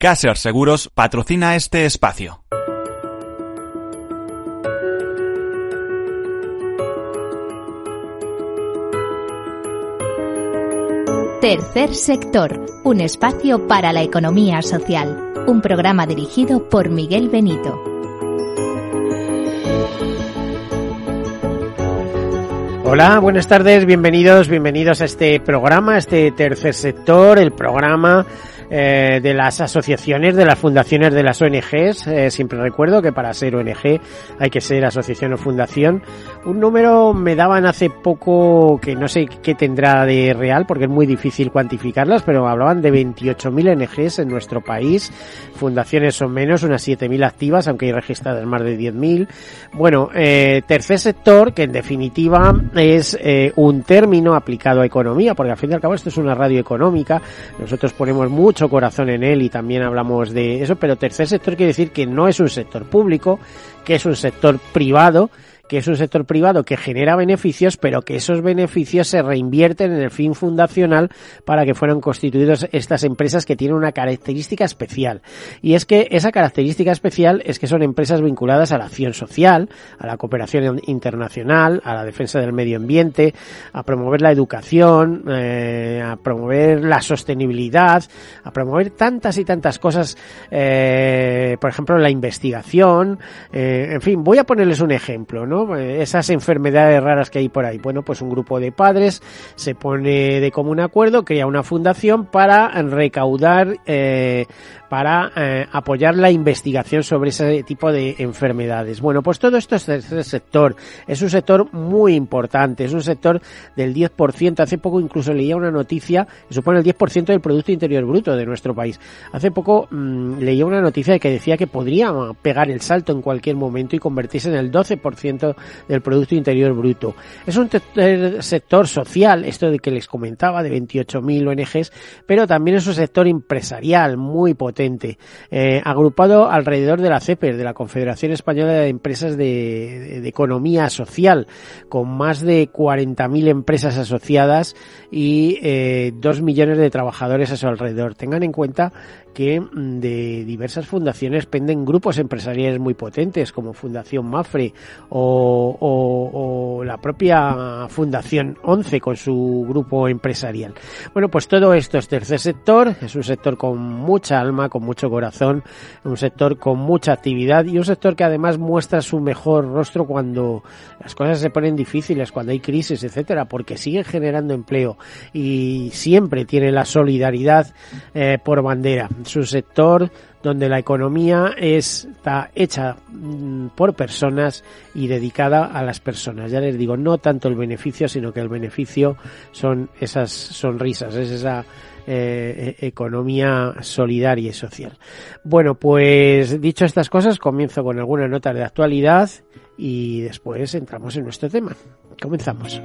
Caser Seguros patrocina este espacio. Tercer sector, un espacio para la economía social. Un programa dirigido por Miguel Benito. Hola, buenas tardes, bienvenidos, bienvenidos a este programa, este tercer sector, el programa eh, de las asociaciones, de las fundaciones de las ONGs. Eh, siempre recuerdo que para ser ONG hay que ser asociación o fundación. Un número me daban hace poco que no sé qué tendrá de real porque es muy difícil cuantificarlas, pero hablaban de 28.000 ONGs en nuestro país. Fundaciones son menos, unas 7.000 activas, aunque hay registradas más de 10.000. Bueno, eh, tercer sector, que en definitiva es un término aplicado a economía, porque al fin y al cabo esto es una radio económica. Nosotros ponemos mucho corazón en él y también hablamos de eso, pero tercer sector quiere decir que no es un sector público, que es un sector privado, que es un sector privado que genera beneficios, pero que esos beneficios se reinvierten en el fin fundacional para que fueran constituidos estas empresas que tienen una característica especial. Y es que esa característica especial es que son empresas vinculadas a la acción social, a la cooperación internacional, a la defensa del medio ambiente, a promover la educación, eh, a promover la sostenibilidad, a promover tantas y tantas cosas, eh, por ejemplo, la investigación, eh, en fin, voy a ponerles un ejemplo, ¿no? Esas enfermedades raras que hay por ahí. Bueno, pues un grupo de padres se pone de común acuerdo, crea una fundación para recaudar eh, para eh, apoyar la investigación sobre ese tipo de enfermedades. Bueno, pues todo esto es el sector. Es un sector muy importante. Es un sector del 10%. Hace poco incluso leía una noticia que supone el 10% del Producto Interior Bruto de nuestro país. Hace poco mmm, leía una noticia que decía que podría pegar el salto en cualquier momento y convertirse en el 12% del Producto Interior Bruto. Es un sector social, esto de que les comentaba, de 28.000 ONGs, pero también es un sector empresarial muy potente eh, agrupado alrededor de la CEPER, de la Confederación Española de Empresas de, Economía Social, con más de 40.000 empresas asociadas y eh, 2 millones de trabajadores a su alrededor. Tengan en cuenta que de diversas fundaciones penden grupos empresariales muy potentes como Fundación Mafre o, la propia Fundación 11 con su grupo empresarial. Bueno, pues todo esto es tercer sector, es un sector con mucha alma, con mucho corazón, un sector con mucha actividad y un sector que además muestra su mejor rostro cuando las cosas se ponen difíciles, cuando hay crisis, etcétera, porque sigue generando empleo y siempre tiene la solidaridad eh, por bandera su sector donde la economía está hecha por personas y dedicada a las personas. Ya les digo, no tanto el beneficio, sino que el beneficio son esas sonrisas, es esa eh, economía solidaria y social. Bueno, pues dicho estas cosas, comienzo con algunas notas de actualidad y después entramos en nuestro tema. Comenzamos.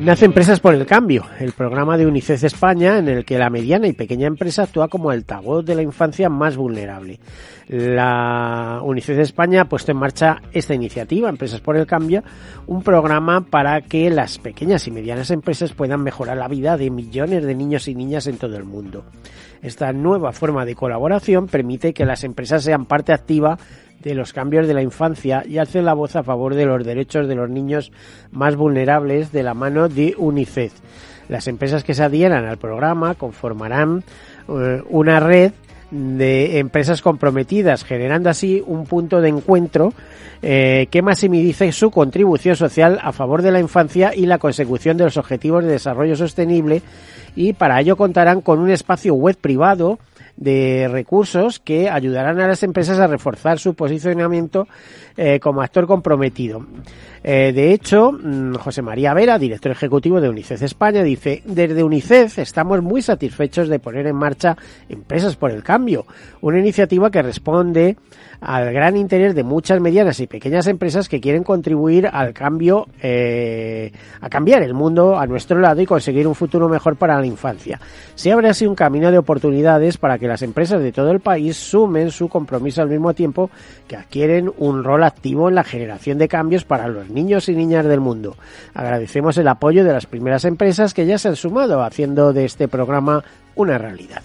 Nace Empresas por el Cambio, el programa de UNICEF España en el que la mediana y pequeña empresa actúa como altavoz de la infancia más vulnerable. La UNICEF España ha puesto en marcha esta iniciativa, Empresas por el Cambio, un programa para que las pequeñas y medianas empresas puedan mejorar la vida de millones de niños y niñas en todo el mundo. Esta nueva forma de colaboración permite que las empresas sean parte activa de los cambios de la infancia y hace la voz a favor de los derechos de los niños más vulnerables de la mano de UNICEF. Las empresas que se adhieran al programa conformarán eh, una red de empresas comprometidas, generando así un punto de encuentro eh, que maximice su contribución social a favor de la infancia y la consecución de los objetivos de desarrollo sostenible y para ello contarán con un espacio web privado de recursos que ayudarán a las empresas a reforzar su posicionamiento eh, como actor comprometido. Eh, de hecho, José María Vera, director ejecutivo de UNICEF España, dice, desde UNICEF estamos muy satisfechos de poner en marcha Empresas por el Cambio, una iniciativa que responde al gran interés de muchas medianas y pequeñas empresas que quieren contribuir al cambio, eh, a cambiar el mundo a nuestro lado y conseguir un futuro mejor para la infancia. Se abre así un camino de oportunidades para que las empresas de todo el país sumen su compromiso al mismo tiempo que adquieren un rol activo en la generación de cambios para los niños y niñas del mundo. Agradecemos el apoyo de las primeras empresas que ya se han sumado haciendo de este programa una realidad.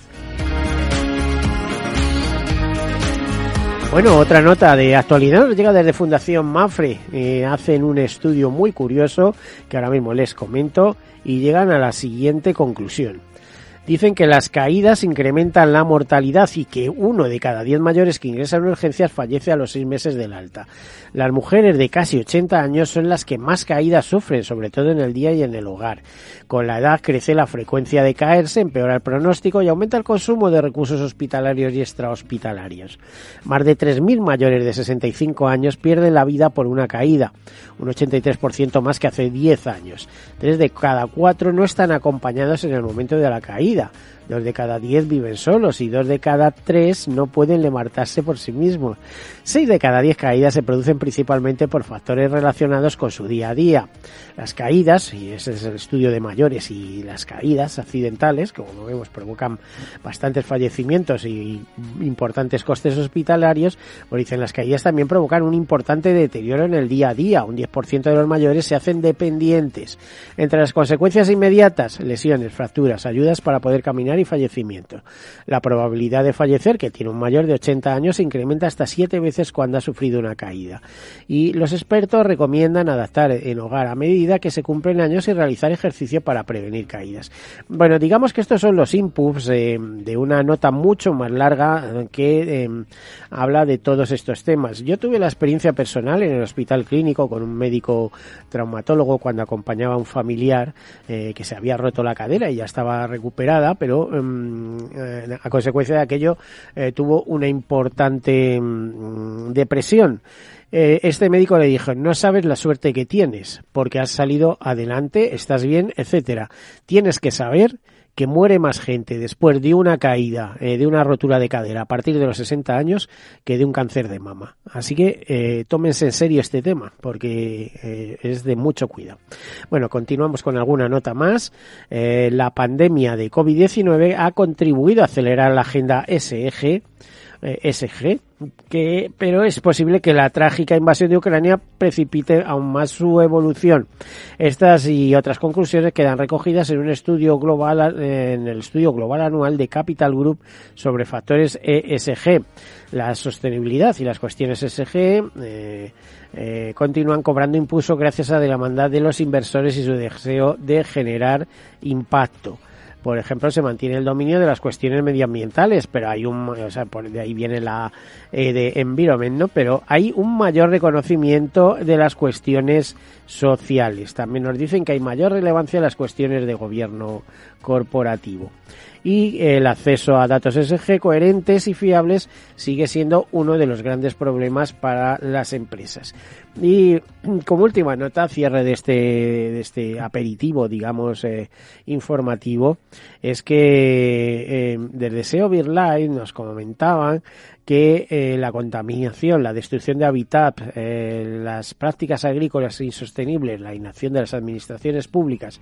Bueno, otra nota de actualidad nos llega desde Fundación Mafre. Eh, hacen un estudio muy curioso que ahora mismo les comento y llegan a la siguiente conclusión. Dicen que las caídas incrementan la mortalidad y que uno de cada diez mayores que ingresan en urgencias fallece a los seis meses del alta. Las mujeres de casi 80 años son las que más caídas sufren, sobre todo en el día y en el hogar. Con la edad crece la frecuencia de caerse, empeora el pronóstico y aumenta el consumo de recursos hospitalarios y extrahospitalarios. Más de 3.000 mayores de 65 años pierden la vida por una caída, un 83% más que hace 10 años. Tres de cada cuatro no están acompañados en el momento de la caída 对呀 Dos de cada diez viven solos y dos de cada tres no pueden levantarse por sí mismos. Seis de cada diez caídas se producen principalmente por factores relacionados con su día a día. Las caídas, y ese es el estudio de mayores, y las caídas accidentales, como vemos, provocan bastantes fallecimientos y importantes costes hospitalarios, pues dicen las caídas también provocan un importante deterioro en el día a día. Un 10% de los mayores se hacen dependientes. Entre las consecuencias inmediatas, lesiones, fracturas, ayudas para poder caminar y fallecimiento. La probabilidad de fallecer, que tiene un mayor de 80 años, se incrementa hasta 7 veces cuando ha sufrido una caída. Y los expertos recomiendan adaptar en hogar a medida que se cumplen años y realizar ejercicio para prevenir caídas. Bueno, digamos que estos son los inputs de una nota mucho más larga que em, habla de todos estos temas. Yo tuve la experiencia personal en el hospital clínico con un médico traumatólogo cuando acompañaba a un familiar eh, que se había roto la cadera y ya estaba recuperada, pero em, eh, a consecuencia de aquello eh, tuvo una importante em, depresión. este médico le dijo, no sabes la suerte que tienes, porque has salido adelante, estás bien, etcétera. Tienes que saber que muere más gente después de una caída, eh, de una rotura de cadera a partir de los 60 años que de un cáncer de mama. Así que eh, tómense en serio este tema porque eh, es de mucho cuidado. Bueno, continuamos con alguna nota más. la pandemia de COVID-19 ha contribuido a acelerar la agenda SEG eh, SG, que, pero es posible que la trágica invasión de Ucrania precipite aún más su evolución. Estas y otras conclusiones quedan recogidas en un estudio global, en el estudio global anual de Capital Group sobre factores ESG. La sostenibilidad y las cuestiones ESG eh, eh, continúan cobrando impulso gracias a la demanda de los inversores y su deseo de generar impacto por ejemplo, se mantiene el dominio de las cuestiones medioambientales, pero hay un, o sea, por de ahí viene la eh, de environment, ¿no? Pero hay un mayor reconocimiento de las cuestiones sociales. También nos dicen que hay mayor relevancia en las cuestiones de gobierno corporativo y el acceso a datos SG coherentes y fiables sigue siendo uno de los grandes problemas para las empresas. Y como última nota, cierre de este, de este aperitivo, digamos, eh, informativo, es que eh, desde SEO Live nos comentaban que eh, la contaminación, la destrucción de hábitat, eh, las prácticas agrícolas insostenibles, la inacción de las administraciones públicas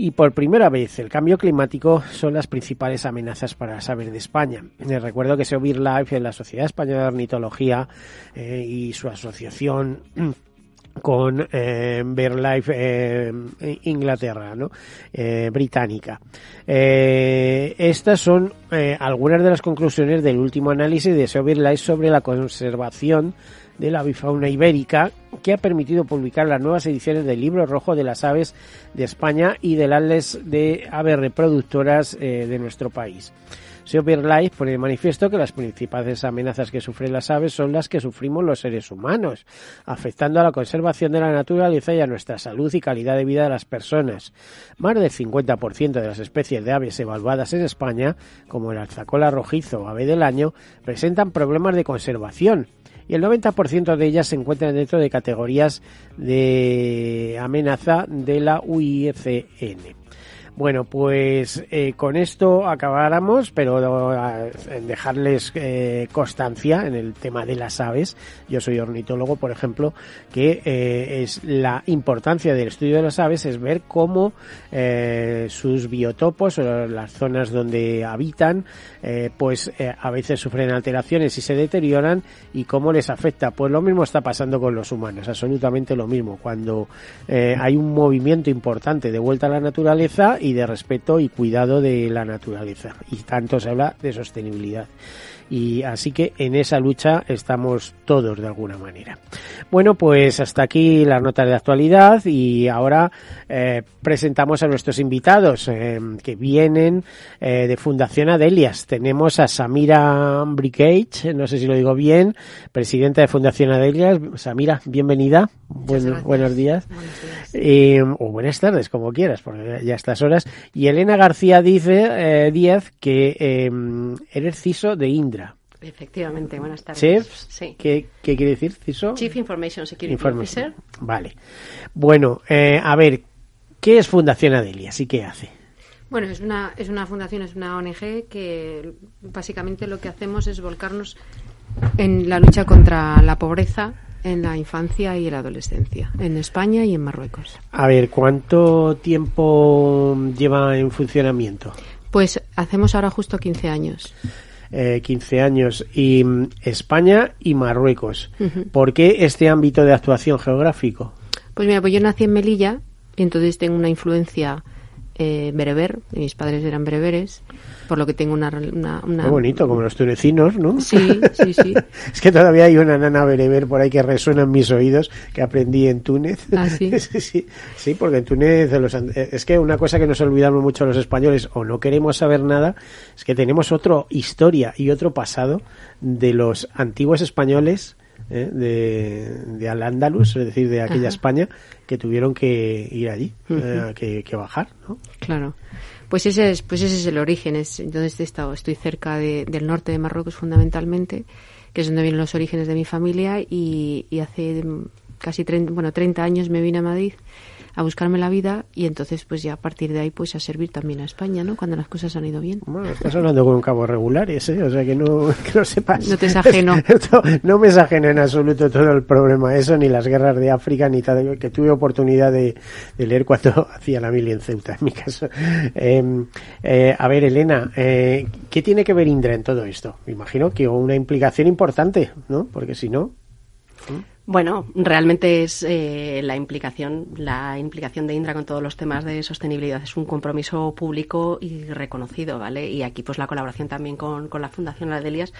y por primera vez el cambio climático son las principales amenazas para las aves de España. Les recuerdo que SEO Life la Sociedad Española de Ornitología eh, y su asociación con eh, BirdLife eh, Inglaterra, ¿no? Eh, británica. Estas son algunas de las conclusiones del último análisis de SEO BirdLife sobre la conservación de la bifauna ibérica que ha permitido publicar las nuevas ediciones del libro rojo de las aves de España y del Atlas de aves reproductoras eh, de nuestro país. Life pone de manifiesto que las principales amenazas que sufren las aves son las que sufrimos los seres humanos, afectando a la conservación de la naturaleza y a nuestra salud y calidad de vida de las personas. Más del 50% de las especies de aves evaluadas en España, como el alzacola rojizo o ave del año, presentan problemas de conservación, y el 90% de ellas se encuentran dentro de categorías de amenaza de la UICN. Bueno, pues eh, con esto acabáramos, pero eh, en dejarles eh, constancia en el tema de las aves. Yo soy ornitólogo, por ejemplo, que eh, es la importancia del estudio de las aves es ver cómo eh, sus biotopos o las zonas donde habitan, eh, pues eh, a veces sufren alteraciones y se deterioran y cómo les afecta. Pues lo mismo está pasando con los humanos, absolutamente lo mismo. Cuando hay un movimiento importante de vuelta a la naturaleza y de respeto y cuidado de la naturaleza. Y tanto se habla de sostenibilidad. Y así que en esa lucha estamos todos de alguna manera. Bueno, pues hasta aquí las notas de actualidad y ahora eh, presentamos a nuestros invitados eh, que vienen eh, de Fundación Adelias. Tenemos a Samira Bricage, no sé si lo digo bien, presidenta de Fundación Adelias. Samira, bienvenida. Buen- buenos días. Eh, o buenas tardes, como quieras, porque ya a estas horas. Y Elena García dice, eh, Díaz, que eh, eres CISO de Indra. Efectivamente, buenas tardes. Chief, Sí. ¿qué, qué quiere decir CISO? Chief Information Security Information. Officer. Vale. Bueno, eh, a ver, ¿qué es Fundación Adelias y qué hace? Bueno, es una, es una fundación, es una ONG que básicamente lo que hacemos es volcarnos en la lucha contra la pobreza en la infancia y la adolescencia, en España y en Marruecos. A ver, ¿cuánto tiempo lleva en funcionamiento? Pues hacemos ahora justo 15 años. Eh, 15 años. Y mm, España y Marruecos. ¿Por qué este ámbito de actuación geográfico? Pues mira, pues yo nací en Melilla y entonces tengo una influencia eh, bereber, mis padres eran bereberes, por lo que tengo una... una, una- Muy bonito, como los tunecinos, ¿no? Sí, sí, sí. Es que todavía hay una nana bereber por ahí que resuena en mis oídos que aprendí en Túnez. ¿Ah, sí? sí, sí, sí, porque en Túnez los es que una cosa que nos olvidamos mucho los españoles o no queremos saber nada es que tenemos otra historia y otro pasado de los antiguos españoles eh, de, de Al-Ándalus, es decir, de aquella Ajá. España que tuvieron que ir allí, eh, que, que bajar, ¿no? Claro. Pues ese es, pues ese es el origen. Es, entonces he estado, estoy cerca de- del norte de Marruecos fundamentalmente, que es donde vienen los orígenes de mi familia y, y hace mm, casi 30, bueno, 30 años me vine a Madrid a buscarme la vida y entonces pues ya a partir de ahí pues a servir también a España, ¿no? Cuando las cosas han ido bien. Bueno, estás hablando con un cabo regulares, ¿eh? O sea que no, que no sepas. No te es ajeno. No me es ajeno en absoluto todo el problema, eso, ni las guerras de África, ni tal, que tuve oportunidad de, de leer cuando hacía la mili en Ceuta, en mi caso. Eh, eh, a ver, Elena, eh, ¿qué tiene que ver Indra en todo esto? Me imagino que una implicación importante, ¿no? Porque si no. Bueno, realmente es eh, la implicación, la implicación de Indra con todos los temas de sostenibilidad es un compromiso público y reconocido, ¿vale? Y aquí pues la colaboración también con, con la Fundación Adelias.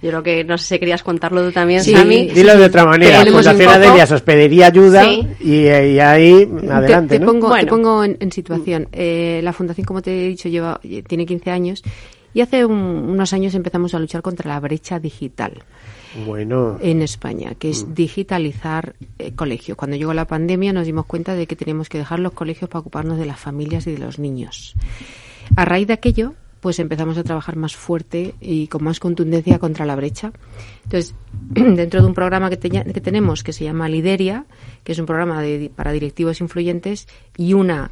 Yo creo que no sé si querías contarlo tú también, Sí, Sami. Dilo de otra manera, un Fundación Adelias os pediría ayuda Sí. y, y ahí adelante, te, te ¿no? pongo, te pongo en, en situación. Eh, la fundación, como te he dicho, lleva tiene 15 años y hace un- unos años empezamos a luchar contra la brecha digital. Bueno, en España, que es digitalizar eh, colegios. Cuando llegó la pandemia nos dimos cuenta de que teníamos que dejar los colegios para ocuparnos de las familias y de los niños. A raíz de aquello, pues empezamos a trabajar más fuerte y con más contundencia contra la brecha. Entonces, dentro de un programa que, teña- que tenemos que se llama Lideria, que es un programa de- para directivos influyentes, y una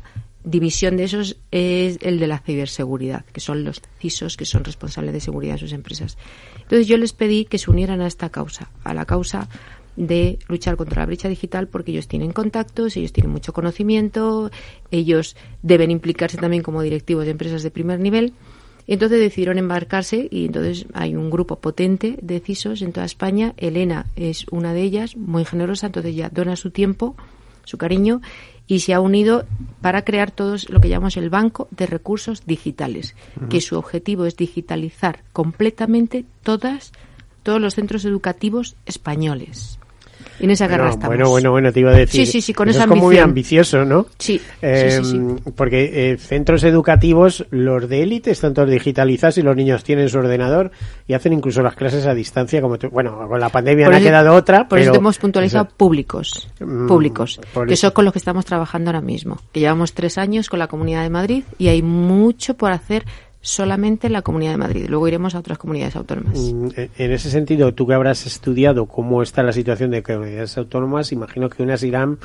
división de esos es el de la ciberseguridad, que son los CISOs que son responsables de seguridad de sus empresas. Entonces yo les pedí que se unieran a esta causa, a la causa de luchar contra la brecha digital porque ellos tienen contactos, ellos tienen mucho conocimiento, ellos deben implicarse también como directivos de empresas de primer nivel. Y entonces decidieron embarcarse y entonces hay un grupo potente de CISOs en toda España. Elena es una de ellas, muy generosa, entonces ya dona su tiempo, su cariño y se ha unido para crear todos lo que llamamos el Banco de Recursos Digitales, que su objetivo es digitalizar completamente todas todos los centros educativos españoles. Guerra Bueno, estamos. bueno, bueno, bueno, te iba a decir. Sí, sí, sí, con Eso esa es como muy ambición. ambicioso, ¿no? Sí, Eh, sí, sí, sí. Porque eh, centros educativos, los de élite, están todos digitalizados y los niños tienen su ordenador y hacen incluso las clases a distancia. como tú- Bueno, con la pandemia Por no ha eso- quedado otra, Por eso pero... te hemos puntualizado Eso. públicos, Mm, públicos, que eso. son con los que estamos trabajando ahora mismo. Que llevamos tres años con la Comunidad de Madrid y hay mucho por hacer solamente en la Comunidad de Madrid. Luego iremos a otras comunidades autónomas. Mm, En ese sentido, tú que habrás estudiado cómo está la situación de comunidades autónomas, imagino que unas irán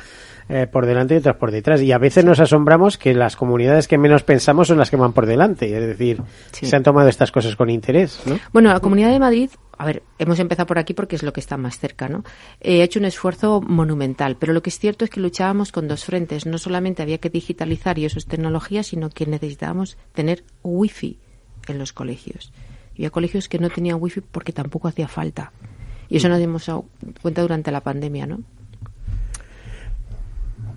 eh, por delante y otras por detrás. Y a veces nos asombramos que las comunidades que menos pensamos son las que van por delante. Es decir, se han tomado estas cosas con interés. ¿no? Bueno, la Comunidad de Madrid a ver, hemos empezado por aquí porque es lo que está más cerca, ¿no? Eh, ha hecho un esfuerzo monumental, pero lo que es cierto es que luchábamos con dos frentes. No solamente había que digitalizar y eso es tecnología, sino que necesitábamos tener wifi en los colegios. Había colegios que no tenían wifi porque tampoco hacía falta. Y eso nos dimos cuenta durante la pandemia, ¿no?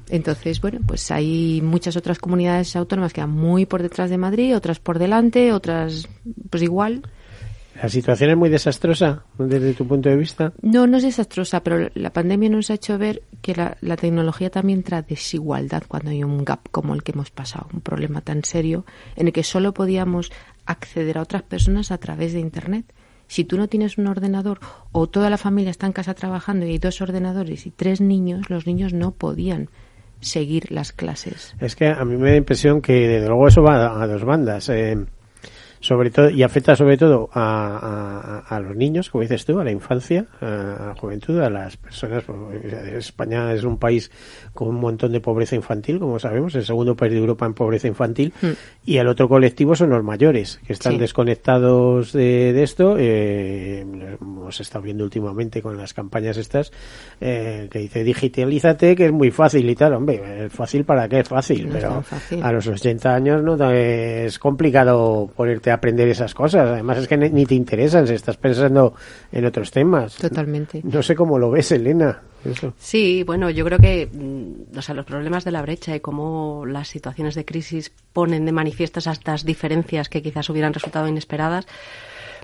Entonces, bueno, pues hay muchas otras comunidades autónomas que van muy por detrás de Madrid, otras por delante, otras pues igual. ¿La situación es muy desastrosa desde tu punto de vista? No, no es desastrosa, pero la pandemia nos ha hecho ver que la, la, tecnología también trae desigualdad cuando hay un gap como el que hemos pasado, un problema tan serio en el que solo podíamos acceder a otras personas a través de Internet. Si tú no tienes un ordenador o toda la familia está en casa trabajando y hay dos ordenadores y tres niños, los niños no podían seguir las clases. Es que a mí me da impresión que desde luego eso va a, dos bandas. Eh, sobre todo y afecta sobre todo a, a, a, los niños, como dices tú, a la infancia, a la juventud, a las personas. España es un país con un montón de pobreza infantil, como sabemos, el segundo país de Europa en pobreza infantil, mm. y el otro colectivo son los mayores, que están sí. desconectados de, de esto. Eh, hemos estado viendo últimamente con las campañas estas, eh, que dice digitalízate, que es muy fácil y tal. Hombre, es fácil para qué es fácil, No pero fácil. a los 80 años no es complicado ponerte a aprender esas cosas. Además es que ni, te interesan, si estás pensando en otros temas. Totalmente. No sé cómo lo ves, Elena. Eso. Sí, bueno, yo creo que mm, o sea, los problemas de la brecha y cómo las situaciones de crisis ponen de manifiesto estas diferencias que quizás hubieran resultado inesperadas,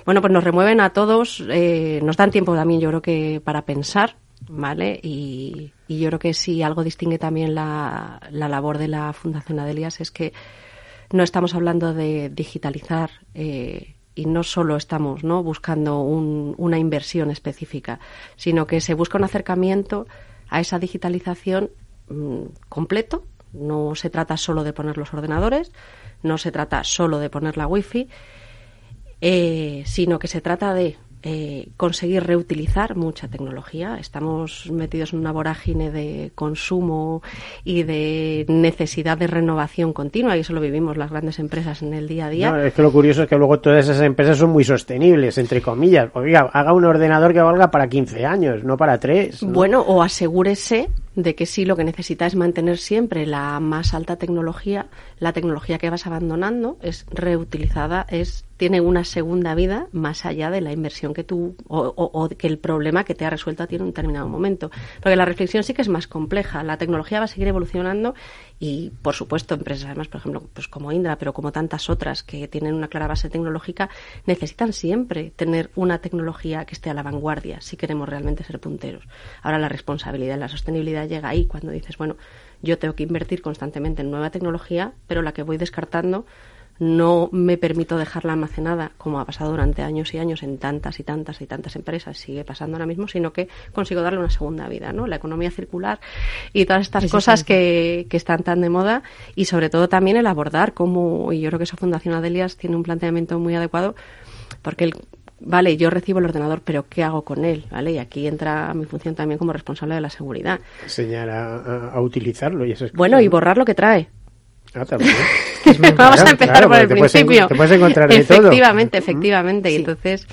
bueno, pues nos remueven a todos, eh, nos dan tiempo también, yo creo que para pensar, ¿vale? Y, y yo creo que si algo distingue también la, la labor de la Fundación Adelias es que no estamos hablando de digitalizar eh, y no solo estamos ¿no? buscando un, una inversión específica, sino que se busca un acercamiento a esa digitalización mmm, completo. No se trata solo de poner los ordenadores, no se trata solo de poner la wifi, eh, sino que se trata de eh, conseguir reutilizar mucha tecnología. Estamos metidos en una vorágine de consumo y de necesidad de renovación continua y eso lo vivimos las grandes empresas en el día a día. No, es que lo curioso es que luego todas esas empresas son muy sostenibles, entre comillas. Oiga, haga un ordenador que valga para 15 años, no para 3. ¿no? Bueno, o asegúrese de que sí lo que necesita es mantener siempre la más alta tecnología, la tecnología que vas abandonando es reutilizada, es tiene una segunda vida más allá de la inversión que tú o, o, que el problema que te ha resuelto a ti en un determinado momento. Porque la reflexión sí que es más compleja. La tecnología va a seguir evolucionando y, por supuesto, empresas además, por ejemplo, pues como Indra, pero como tantas otras que tienen una clara base tecnológica, necesitan siempre tener una tecnología que esté a la vanguardia si queremos realmente ser punteros. Ahora la responsabilidad la sostenibilidad llega ahí cuando dices, bueno, yo tengo que invertir constantemente en nueva tecnología, pero la que voy descartando no me permito dejarla almacenada, como ha pasado durante años y años en tantas y tantas y tantas empresas, sigue pasando ahora mismo, sino que consigo darle una segunda vida, ¿no? La economía circular y todas estas sí, cosas. Que, que, están tan de moda y sobre todo también el abordar cómo, y yo creo que esa Fundación Adelias tiene un planteamiento muy adecuado, porque el, vale, yo recibo el ordenador, pero ¿qué hago con él? ¿Vale? Y aquí entra mi función también como responsable de la seguridad. Enseñar a, a, a utilizarlo y eso es Bueno, y borrar lo que trae. Ah, también. Vamos a empezar claro, por el te principio. Puedes, te puedes encontrar de efectivamente, todo. efectivamente. Sí. Y entonces.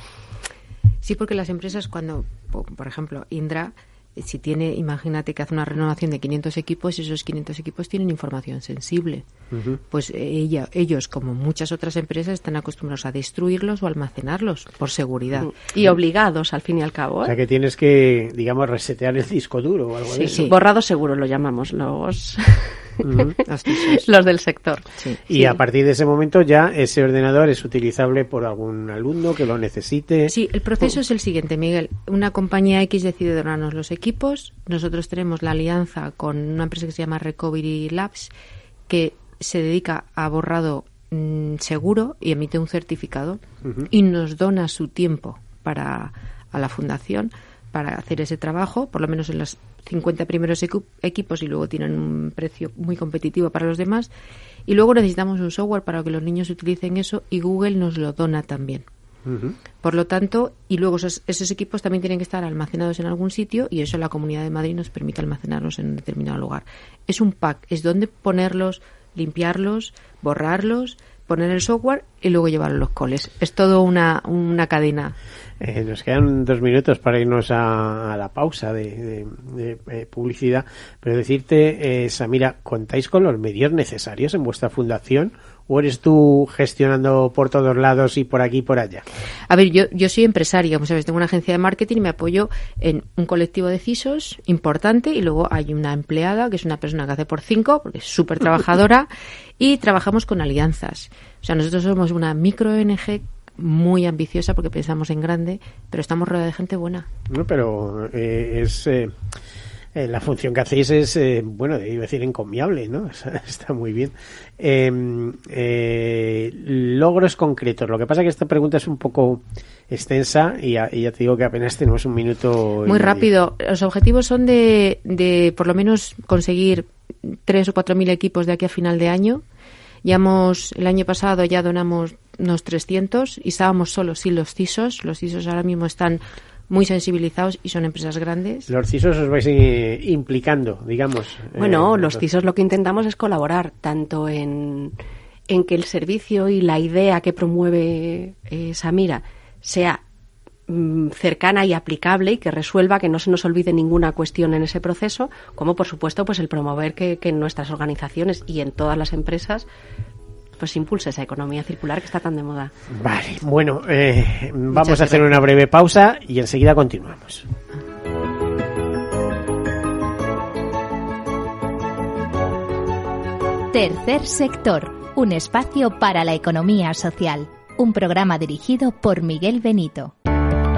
Sí, porque las empresas, cuando, por ejemplo, Indra, si tiene, imagínate que hace una renovación de 500 equipos y esos 500 equipos tienen información sensible. Uh -huh. Pues ella, ellos, como muchas otras empresas, están acostumbrados a destruirlos o almacenarlos por seguridad. Y obligados, al fin y al cabo. ¿eh? O sea que tienes que, digamos, resetear el disco duro o algo sí, de eso. Sí, borrado seguro lo llamamos los... Uh -huh. los del sector. Sí. Y sí. a partir de ese momento ya ese ordenador es utilizable por algún alumno que lo necesite. Sí, el proceso es el siguiente, Miguel. Una compañía X decide donarnos los equipos. Nosotros tenemos la alianza con una empresa que se llama Recovery Labs que se dedica a borrado mmm, seguro y emite un certificado uh -huh. y nos dona su tiempo para a la fundación para hacer ese trabajo, por lo menos en los 50 primeros equipos y luego tienen un precio muy competitivo para los demás. Y luego necesitamos un software para que los niños utilicen eso y Google nos lo dona también. Por lo tanto, y luego esos, esos, equipos también tienen que estar almacenados en algún sitio y eso la Comunidad de Madrid nos permite almacenarlos en un determinado lugar. Es un pack, es donde ponerlos, limpiarlos, borrarlos, poner el software y luego llevar los coles. Es todo una, una cadena. Eh, nos quedan dos minutos para irnos a, la pausa de, eh, publicidad, pero decirte, eh, Samira, ¿contáis con los medios necesarios en vuestra fundación o eres tú gestionando por todos lados y por aquí y por allá? A ver, yo, yo soy empresaria, como sabes, tengo una agencia de marketing y me apoyo en un colectivo de CISOs importante y luego hay una empleada que es una persona que hace por cinco, porque es súper trabajadora, y trabajamos con alianzas. O sea, nosotros somos una micro ONG muy ambiciosa porque pensamos en grande, pero estamos rodeados de gente buena. No, pero eh, es... Eh, eh, la función que hacéis es, eh, bueno, iba decir encomiable, ¿no? Está muy bien. Em, eh, logros concretos. Lo que pasa es que esta pregunta es un poco extensa y ya, te digo que apenas tenemos un minuto. Muy rápido. Los objetivos son de, de por lo menos conseguir tres o cuatro mil equipos de aquí a final de año. Ya hemos, el año pasado ya donamos unos 300 y estábamos solos sin los CISOs. Los CISOs ahora mismo están muy sensibilizados y son empresas grandes. Los CISOs os vais eh, implicando, digamos. Bueno, eh, los CISOs lo que intentamos es colaborar tanto en, en que el servicio y la idea que promueve eh, Samira sea cercana y aplicable y que resuelva que no se nos olvide ninguna cuestión en ese proceso, como por supuesto pues el promover que, que en nuestras organizaciones y en todas las empresas pues impulsa esa economía circular que está tan de moda. Vale, bueno, eh, vamos a hacer una breve pausa y enseguida continuamos. Tercer sector, un espacio para la economía social. Un programa dirigido por Miguel Benito.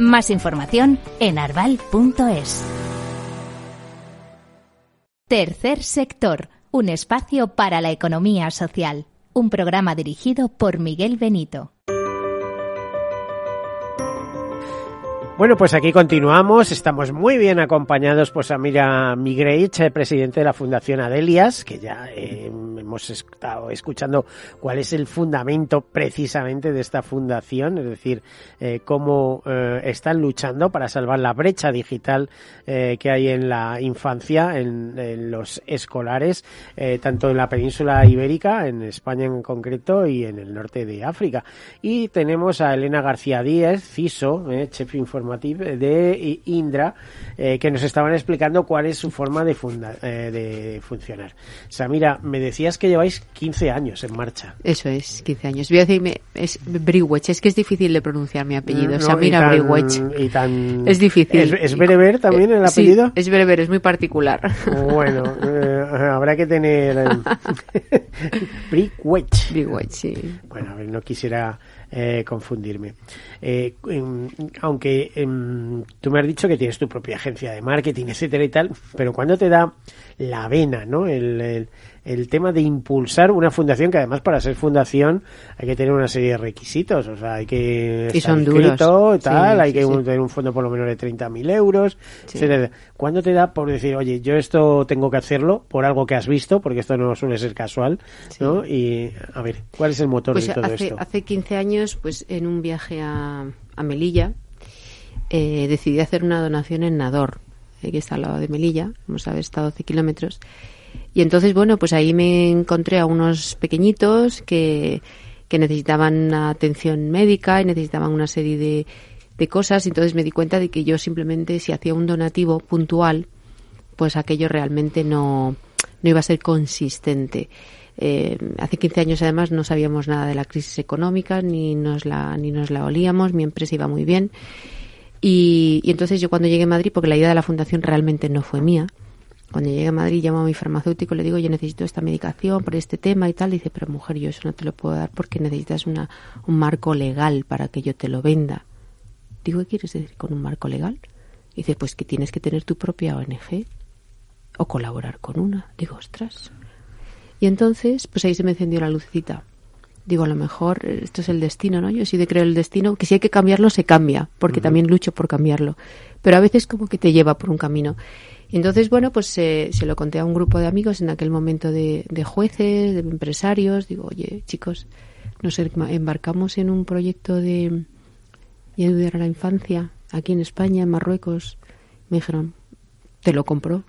Más información en arval.es. Tercer sector, un espacio para la economía social un programa dirigido por Miguel Benito. Bueno, pues aquí continuamos. Estamos muy bien acompañados por Samira Migreich, eh, presidente de la Fundación Adelias, que ya eh, hemos estado escuchando cuál es el fundamento precisamente de esta fundación, es decir, eh, cómo están luchando para salvar la brecha digital que hay en la infancia, en, los escolares, tanto en la península ibérica, en España en concreto, y en el norte de África. Y tenemos a Elena García Díez, CISO, chef informático de Indra, eh, que nos estaban explicando cuál es su forma de, eh, de funcionar. Samira, me decías que lleváis 15 años en marcha. Eso es, 15 años. Voy a decirme, es Briwech, es que es difícil de pronunciar mi apellido. Samira Briwech. Es difícil. ¿Es, bereber también el apellido? Sí, es bereber, es muy particular. Bueno, eh, habrá que tener... Briwech. Briwech, sí. Bueno, a ver, no quisiera eh, confundirme. Eh, aunque em, tú me has dicho que tienes tu propia agencia de marketing, etcétera y tal, pero cuando te da la vena, ¿no? el tema de impulsar una fundación que además para ser fundación hay que tener una serie de requisitos, o sea, hay que estar inscrito, tal, hay que tener un fondo por lo menos de 30.000 euros, etcétera. ¿Cuándo te da por decir, oye, yo esto tengo que hacerlo por algo que has visto, porque esto no suele ser casual, ¿no? Y a ver, ¿cuál es el motor pues de todo hace, esto? Hace 15 años, pues en un viaje a, a Melilla, eh, decidí hacer una donación en Nador, eh, que está al lado de Melilla, como sabes, está a 12 kilómetros. Y entonces, bueno, pues ahí me encontré a unos pequeñitos que, que necesitaban atención médica y necesitaban una serie de, de cosas. Y entonces me di cuenta de que yo simplemente, si hacía un donativo puntual, pues aquello realmente no, no iba a ser consistente. Eh, hace 15 años además no sabíamos nada de la crisis económica ni nos la ni nos la olíamos mi empresa iba muy bien y, y entonces yo cuando llegué a Madrid porque la idea de la fundación realmente no fue mía cuando llegué a Madrid llamo a mi farmacéutico, le digo, yo necesito esta medicación por este tema y tal. dice, pero mujer, yo eso no te lo puedo dar porque necesitas una, un marco legal para que yo te lo venda. Digo, ¿qué quieres decir con un marco legal? dice, pues que tienes que tener tu propia ONG o colaborar con una. Digo, ostras. Y entonces, pues ahí se me encendió la lucecita. Digo, a lo mejor esto es el destino, ¿no? Yo sí de creo el destino, que si hay que cambiarlo, se cambia, porque también lucho por cambiarlo. Pero a veces como que te lleva por un camino. Entonces, bueno, pues se lo conté a un grupo de amigos en aquel momento de, de jueces, de empresarios. Digo, oye, chicos, nos embarcamos en un proyecto de, de ayudar a la infancia aquí en España, en Marruecos. Me dijeron, te lo compro.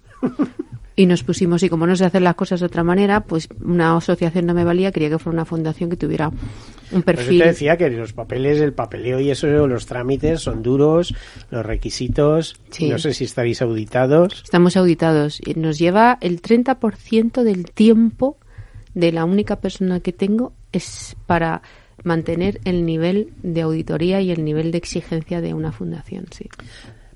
Y nos pusimos, y como no se hacen las cosas de otra manera, pues una asociación no me valía, quería que fuera una fundación que tuviera un pues perfil. te decía que los papeles, el papeleo y eso, los trámites son duros, los requisitos, no sé si estaréis auditados. Estamos auditados y nos lleva el 30% del tiempo de la única persona que tengo es para mantener el nivel de auditoría y el nivel de exigencia de una fundación, sí.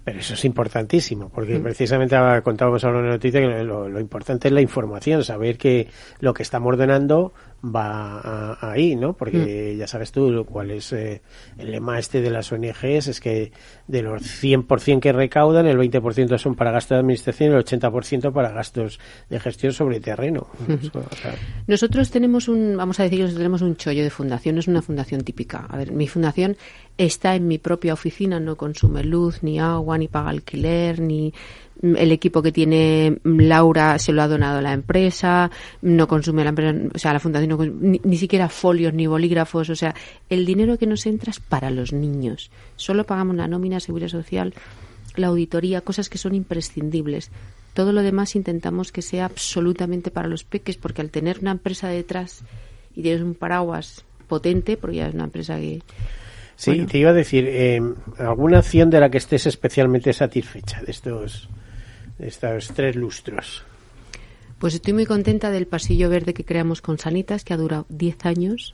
Pero eso es importantísimo, porque mm. precisamente contábamos ahora una noticia que lo, importante es la información, saber que lo que estamos ordenando va ahí, ¿no? Porque mm. ya sabes tú cuál es eh, el lema este de las ONGs, es que de los 100% que recaudan, el 20% son para gastos de administración y el 80% para gastos de gestión sobre terreno. nosotros tenemos un, vamos a decir, nosotros tenemos un chollo de fundación, es una fundación típica. A ver, mi fundación está en mi propia oficina, no consume luz, ni agua, ni paga alquiler, ni el equipo que tiene Laura se lo ha donado a la empresa, no consume la empresa, o sea, la fundación ni, siquiera folios ni bolígrafos, o sea, el dinero que nos entra es para los niños. Solo pagamos la nómina, seguridad social, la auditoría, cosas que son imprescindibles. Todo lo demás intentamos que sea absolutamente para los peques, porque al tener una empresa detrás y tienes un paraguas potente, porque ya es una empresa que Sí, te iba a decir, eh, ¿alguna acción de la que estés especialmente satisfecha de estos estos tres lustros? Pues estoy muy contenta del pasillo verde que creamos con Sanitas, que ha durado 10 años,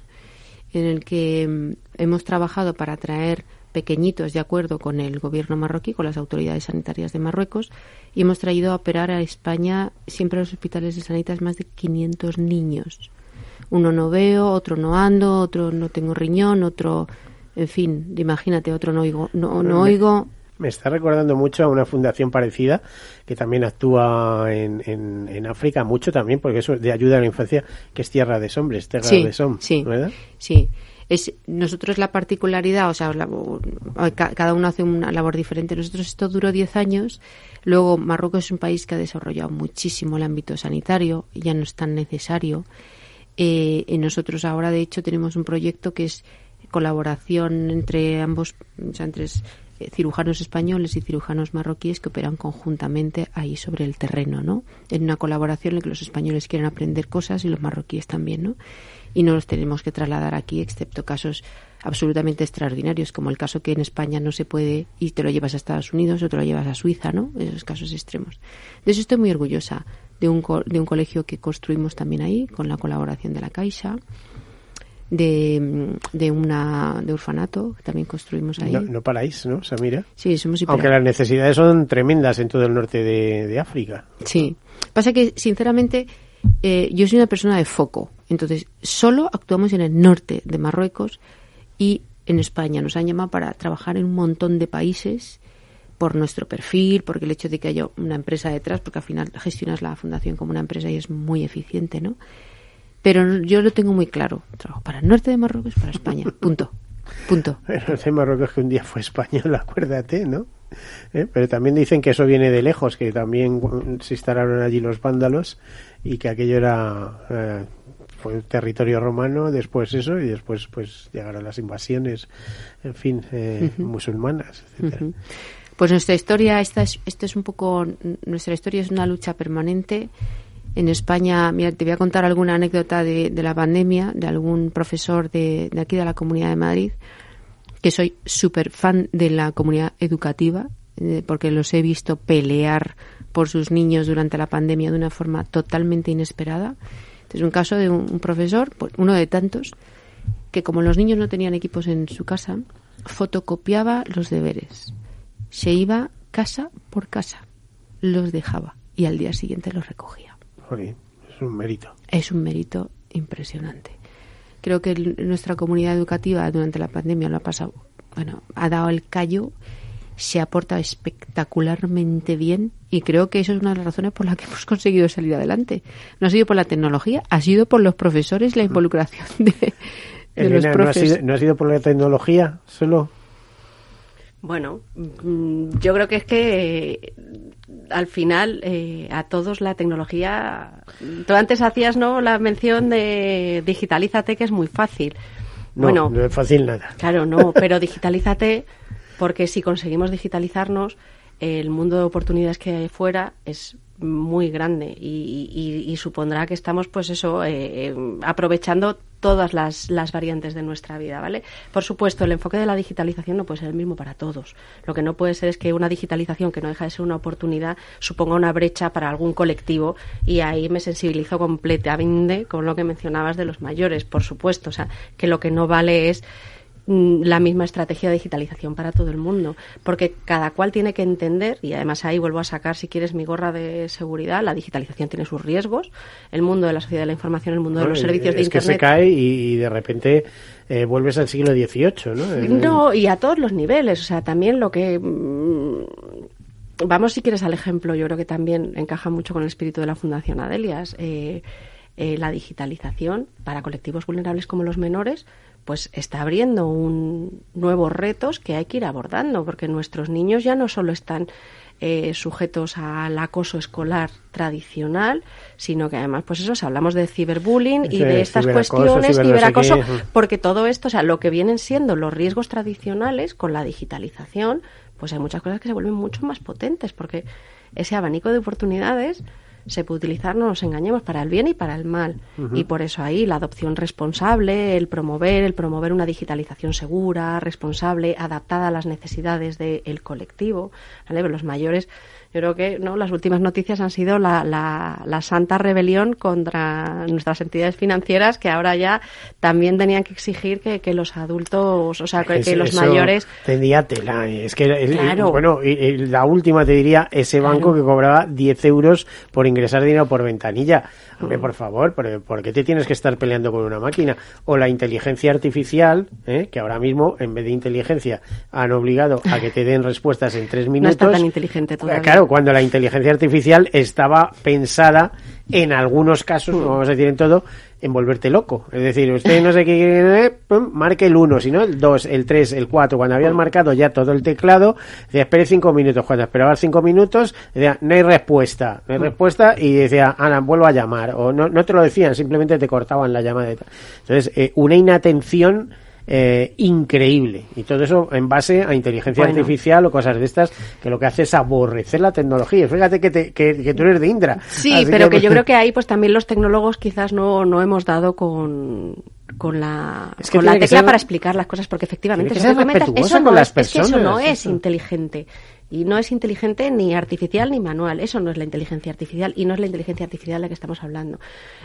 en el que mm, hemos trabajado para traer pequeñitos de acuerdo con el gobierno marroquí, con las autoridades sanitarias de Marruecos, y hemos traído a operar a España, siempre a los hospitales de Sanitas, más de 500 niños. Uno no veo, otro no ando, otro no tengo riñón, otro, en fin, imagínate, otro no oigo, no, no oigo, me está recordando mucho a una fundación parecida que también actúa en, en, África mucho también, porque eso de ayuda a la infancia, que es Tierra de Sombres, Tierra de Som, sí, ¿verdad? Sí. Es, nosotros la particularidad, o sea, cada uno hace una labor diferente. Nosotros esto duró 10 años. Luego, Marruecos es un país que ha desarrollado muchísimo el ámbito sanitario, ya no es tan necesario. Eh, y nosotros ahora, de hecho, tenemos un proyecto que es colaboración entre ambos, o sea, entre cirujanos españoles y cirujanos marroquíes que operan conjuntamente ahí sobre el terreno, ¿no? En una colaboración en que los españoles quieren aprender cosas y los marroquíes también, ¿no? Y no los tenemos que trasladar aquí, excepto casos absolutamente extraordinarios, como el caso que en España no se puede y te lo llevas a Estados Unidos o te lo llevas a Suiza, ¿no? Esos casos extremos. De eso estoy muy orgullosa de un, de un colegio que construimos también ahí, con la colaboración de la Caixa de, de una de orfanato que también construimos ahí. No, no paráis, ¿no, Samira? Sí, somos Aunque las necesidades son tremendas en todo el norte de, África. Sí. Pasa que, sinceramente, eh, yo soy una persona de foco. Entonces, solo actuamos en el norte de Marruecos y en España. Nos han llamado para trabajar en un montón de países por nuestro perfil, porque el hecho de que haya una empresa detrás, porque al final gestionas la fundación como una empresa y es muy eficiente, ¿no? Pero yo lo tengo muy claro. Trabajo para el norte de Marruecos, para España. Punto. Punto. El norte de Marruecos que un día fue español, acuérdate, ¿no? ¿Eh? Pero también dicen que eso viene de lejos, que también se instalaron allí los vándalos y que aquello era eh, fue territorio romano, después eso y después pues llegaron las invasiones, en fin, eh, musulmanas, etcétera. Pues nuestra historia, esta es, esto es un poco, nuestra historia es una lucha permanente en España, mira, te voy a contar alguna anécdota de, la pandemia, de algún profesor de, aquí de la Comunidad de Madrid, que soy súper fan de la comunidad educativa, eh, porque los he visto pelear por sus niños durante la pandemia de una forma totalmente inesperada. Es un caso de un, profesor, pues, uno de tantos, que como los niños no tenían equipos en su casa, fotocopiaba los deberes. Se iba casa por casa, los dejaba y al día siguiente los recogía es un mérito. Es un mérito impresionante. Creo que nuestra comunidad educativa durante la pandemia lo ha pasado bueno, ha dado el callo, se ha portado espectacularmente bien y creo que eso es una de las razones por las que hemos conseguido salir adelante. No ha sido por la tecnología, ha sido por los profesores, la involucración de, los profesores. ¿no ha, sido, por la tecnología solo? Bueno, mm, yo creo que es que eh, al final eh, a todos la tecnología. Tú antes hacías no la mención de digitalízate, que es muy fácil. No, bueno, no es fácil nada. Claro, no, pero digitalízate porque si conseguimos digitalizarnos, el mundo de oportunidades que hay fuera es muy grande y, supondrá que estamos, pues eso, eh, eh, aprovechando todas las, las, variantes de nuestra vida, ¿vale? Por supuesto, el enfoque de la digitalización no puede ser el mismo para todos. Lo que no puede ser es que una digitalización que no deja de ser una oportunidad suponga una brecha para algún colectivo y ahí me sensibilizo completamente con lo que mencionabas de los mayores, por supuesto. O sea, que lo que no vale es la misma estrategia de digitalización para todo el mundo, porque cada cual tiene que entender, y además ahí vuelvo a sacar, si quieres, mi gorra de seguridad, la digitalización tiene sus riesgos, el mundo de la sociedad de la información, el mundo de los servicios de Internet... Es que se cae y, de repente eh, vuelves al siglo XVIII, ¿no? No, y a todos los niveles, o sea, también lo que... Mm, vamos, si quieres, al ejemplo, yo creo que también encaja mucho con el espíritu de la Fundación Adelias. Eh, eh, la digitalización para colectivos vulnerables como los menores pues está abriendo un, nuevos retos que hay que ir abordando, porque nuestros niños ya no solo están eh, sujetos al acoso escolar tradicional, sino que además, pues eso, si hablamos de ciberbullying y de estas cuestiones, ciberacoso, porque todo esto, o sea, lo que vienen siendo los riesgos tradicionales con la digitalización, pues hay muchas cosas que se vuelven mucho más potentes, porque ese abanico de oportunidades se puede utilizar, no nos engañemos, para el bien y para el mal. Y por eso ahí la adopción responsable, el promover, el promover una digitalización segura, responsable, adaptada a las necesidades del colectivo. ¿vale? Los mayores yo creo que no las últimas noticias han sido la, la, santa rebelión contra nuestras entidades financieras que ahora ya también tenían que exigir que, que los adultos, o sea, que, los mayores... Tendría tela. Es que, bueno, y, la última te diría, ese banco que cobraba 10 euros por ingresar dinero por ventanilla. Hombre, por favor, ¿por, qué te tienes que estar peleando con una máquina? O la inteligencia artificial, ¿eh? que ahora mismo, en vez de inteligencia, han obligado a que te den respuestas en tres minutos. No está tan inteligente todavía. Claro, cuando la inteligencia artificial estaba pensada, en algunos casos, no vamos a decir en todo, en volverte loco. Es decir, usted no sé qué, marque el 1, sino el 2, el 3, el 4. Cuando habías marcado ya todo el teclado, decía, espere 5 minutos. Cuando esperaba 5 minutos, decía, no hay respuesta, no hay respuesta, y decía, Ana, vuelvo a llamar. O no, no te lo decían, simplemente te cortaban la llamada. Entonces, eh, una inatención eh, increíble. Y todo eso en base a inteligencia artificial o cosas de estas, que lo que hace es aborrecer la tecnología. Fíjate que, que, tú eres de Indra. Sí, pero que, yo creo que ahí pues también los tecnólogos quizás no, no hemos dado con con la, con la tecla para explicar las cosas, porque efectivamente eso, no, es, es, que eso no es inteligente. Y no es inteligente ni artificial ni manual. Eso no es la inteligencia artificial y no es la inteligencia artificial de la que estamos hablando.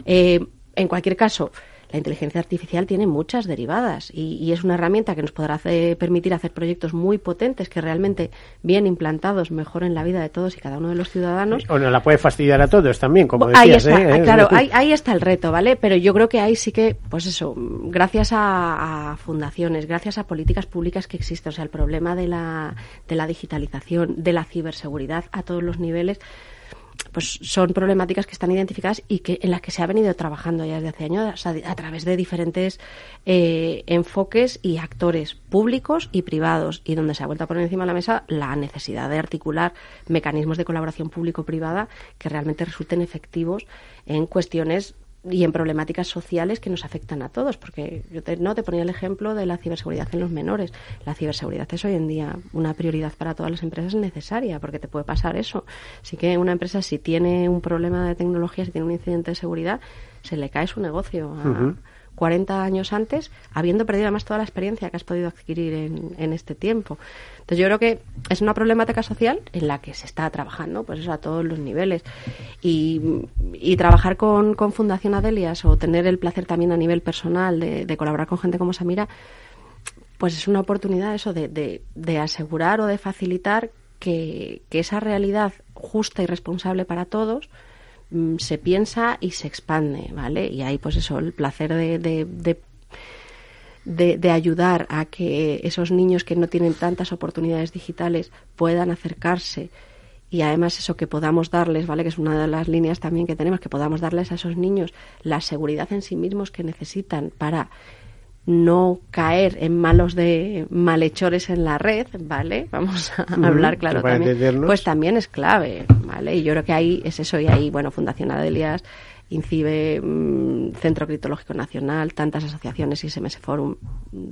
Eh, en cualquier caso, la inteligencia artificial tiene muchas derivadas y, es una herramienta que nos podrá permitir hacer proyectos muy potentes que realmente, bien implantados, mejoren la vida de todos y cada uno de los ciudadanos. O nos la puede fastidiar a todos también, como decías. Ahí está, ¿eh? claro, ahí, está el reto, ¿vale? Pero yo creo que ahí sí que, pues eso, gracias a, fundaciones, gracias a políticas públicas que existen, o sea, el problema de la, de la digitalización, de la ciberseguridad a todos los niveles, pues son problemáticas que están identificadas y que en las que se ha venido trabajando ya desde hace años a, través de diferentes eh, enfoques y actores públicos y privados. Y donde se ha vuelto a poner encima de la mesa la necesidad de articular mecanismos de colaboración público-privada que realmente resulten efectivos en cuestiones y en problemáticas sociales que nos afectan a todos, porque yo te, no te ponía el ejemplo de la ciberseguridad en los menores. La ciberseguridad es hoy en día una prioridad para todas las empresas necesaria, porque te puede pasar eso. Así que una empresa, si tiene un problema de tecnología, si tiene un incidente de seguridad, se le cae su negocio. A, 40 años antes, habiendo perdido además toda la experiencia que has podido adquirir en, este tiempo. Entonces yo creo que es una problemática social en la que se está trabajando, pues eso a todos los niveles. Y, trabajar con, con, Fundación Adelias o tener el placer también a nivel personal de, colaborar con gente como Samira, pues es una oportunidad eso de, de, asegurar o de facilitar que, que esa realidad justa y responsable para todos Mm, se piensa y se expande, ¿vale? Y ahí, pues eso, el placer de, de, ayudar a que esos niños que no tienen tantas oportunidades digitales puedan acercarse y además eso que podamos darles, ¿vale? Que es una de las líneas también que tenemos, que podamos darles a esos niños la seguridad en sí mismos que necesitan para no caer en malos de malhechores en la red, ¿vale? Vamos a hablar claro también. Pues también es clave, ¿vale? Y yo creo que ahí es eso y ahí, bueno, Fundación Adelias, INCIBE, mm, Centro Criptológico Nacional, tantas asociaciones y SMS Forum,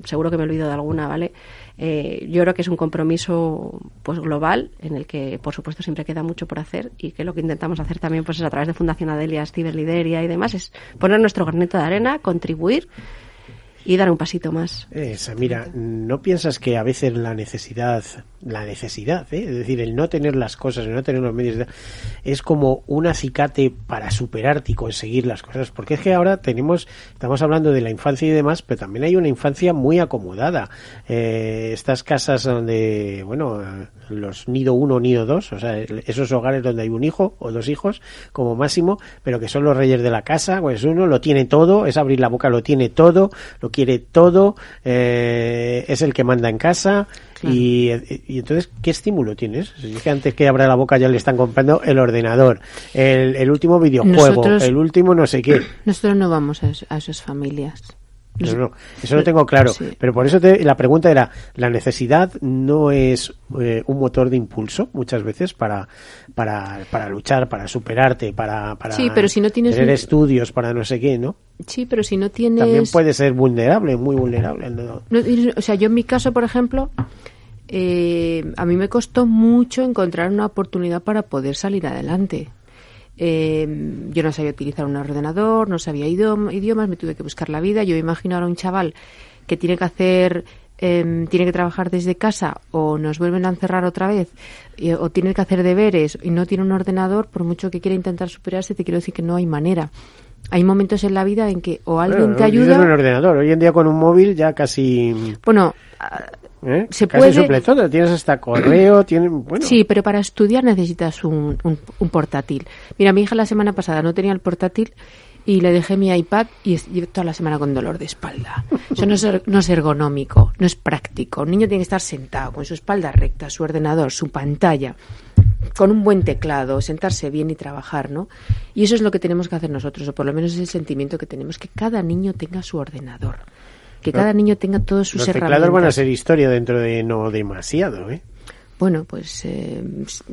seguro que me olvido de alguna, ¿vale? Eh, yo creo que es un compromiso pues global en el que, por supuesto, siempre queda mucho por hacer y que lo que intentamos hacer también pues es a través de Fundación Adelias, Ciberlideria y demás es poner nuestro granito de arena, contribuir y dar un pasito más. Esa, mira, ¿no piensas que a veces la necesidad, la necesidad, ¿eh? es decir, el no tener las cosas, el no tener los medios, es como un acicate para superarte y conseguir las cosas? Porque es que ahora tenemos, estamos hablando de la infancia y demás, pero también hay una infancia muy acomodada. Eh, estas casas donde, bueno, los nido uno, nido dos, o sea, esos hogares donde hay un hijo o dos hijos como máximo, pero que son los reyes de la casa, pues uno lo tiene todo, es abrir la boca, lo tiene todo, lo quiere todo, eh, es el que manda en casa y, y, entonces, ¿qué estímulo tienes? Si dije antes que abra la boca ya le están comprando el ordenador, el, el último videojuego, el último no sé qué. Nosotros no vamos a, a esas familias. No, no, eso lo tengo claro. Pero por eso te, la pregunta era, ¿la necesidad no es eh, un motor de impulso muchas veces para, para, para luchar, para superarte, para, para sí, pero si no tienes tener estudios, para no sé qué, ¿no? Sí, pero si no tienes... También puede ser vulnerable, muy vulnerable. ¿no? o sea, yo en mi caso, por ejemplo, eh, a mí me costó mucho encontrar una oportunidad para poder salir adelante. Eh, yo no sabía utilizar un ordenador, no sabía idiomas, me tuve que buscar la vida. Yo imagino ahora un chaval que tiene que hacer, eh, tiene que trabajar desde casa o nos vuelven a encerrar otra vez o tiene que hacer deberes y no tiene un ordenador, por mucho que quiera intentar superarse, te quiero decir que no hay manera. Hay momentos en la vida en que o alguien te ayuda. un ordenador. Hoy en día con un móvil ya casi. Bueno, ¿Eh? Se Casi puede... suple todo, tienes hasta correo, tiene, bueno. Sí, pero para estudiar necesitas un, un, portátil. Mira, mi hija la semana pasada no tenía el portátil y le dejé mi iPad y llevo toda la semana con dolor de espalda. Eso no es, er, no es ergonómico, no es práctico. Un niño tiene que estar sentado con su espalda recta, su ordenador, su pantalla, con un buen teclado, sentarse bien y trabajar, ¿no? Y eso es lo que tenemos que hacer nosotros, o por lo menos es el sentimiento que tenemos, que cada niño tenga su ordenador que cada niño tenga todos sus los herramientas. teclados van a ser historia dentro de no demasiado, ¿eh? Bueno, pues eh,